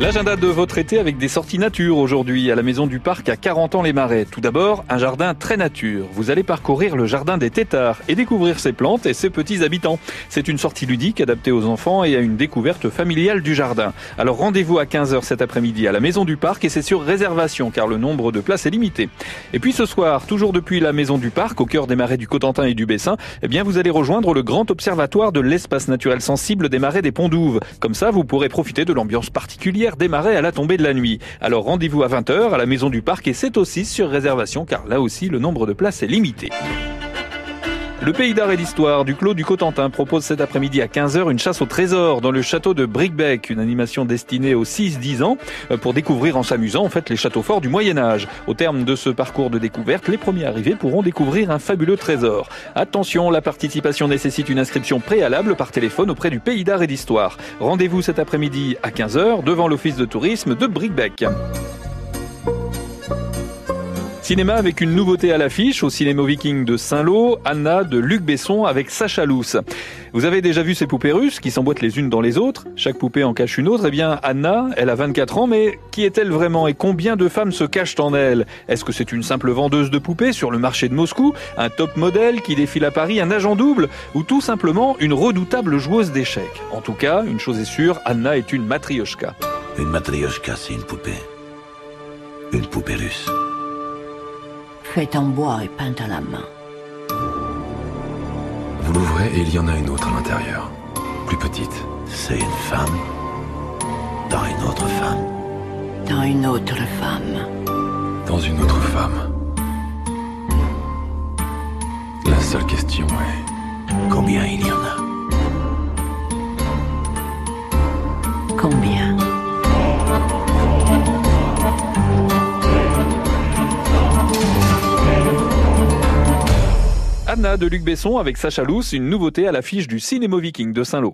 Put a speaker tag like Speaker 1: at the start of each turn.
Speaker 1: L'agenda de votre été avec des sorties nature aujourd'hui à la maison du parc à 40 ans les Marais. Tout d'abord, un jardin très nature. Vous allez parcourir le jardin des Tétards et découvrir ses plantes et ses petits habitants. C'est une sortie ludique adaptée aux enfants et à une découverte familiale du jardin. Alors rendez-vous à 15h cet après-midi à la maison du parc et c'est sur réservation car le nombre de places est limité. Et puis ce soir, toujours depuis la maison du parc au cœur des marais du Cotentin et du Bessin, eh bien vous allez rejoindre le grand observatoire de l'espace naturel sensible des marais des Ponts d'Ouve. Comme ça, vous pourrez profiter de l'ambiance particulière démarrer à la tombée de la nuit. Alors rendez-vous à 20h à la maison du parc et c'est aussi sur réservation car là aussi le nombre de places est limité. Le pays d'art et d'histoire du Clos du Cotentin propose cet après-midi à 15h une chasse au trésor dans le château de Bricbec, une animation destinée aux 6-10 ans euh, pour découvrir en s'amusant en fait les châteaux forts du Moyen Âge. Au terme de ce parcours de découverte, les premiers arrivés pourront découvrir un fabuleux trésor. Attention, la participation nécessite une inscription préalable par téléphone auprès du pays d'art et d'histoire. Rendez-vous cet après-midi à 15h devant l'office de tourisme de Bricbec. Cinéma avec une nouveauté à l'affiche au Cinéma Viking de Saint-Lô, Anna de Luc Besson avec Sacha Lousse. Vous avez déjà vu ces poupées russes qui s'emboîtent les unes dans les autres Chaque poupée en cache une autre. Eh bien, Anna, elle a 24 ans, mais qui est-elle vraiment et combien de femmes se cachent en elle? Est-ce que c'est une simple vendeuse de poupées sur le marché de Moscou, un top modèle qui défile à Paris, un agent double ou tout simplement une redoutable joueuse d'échecs? En tout cas, une chose est sûre, Anna est une matrioshka.
Speaker 2: Une matrioshka, c'est une poupée. Une poupée russe
Speaker 3: faite en bois et peinte à la main.
Speaker 4: Vous l'ouvrez et il y en a une autre à l'intérieur. Plus petite.
Speaker 2: C'est une femme dans une autre femme.
Speaker 3: Dans une autre femme.
Speaker 4: Dans une autre femme. La seule question est...
Speaker 2: Combien il y en a?
Speaker 3: Combien?
Speaker 1: De Luc Besson avec Sacha Lousse, une nouveauté à l'affiche du Cinéma Viking de Saint-Lô.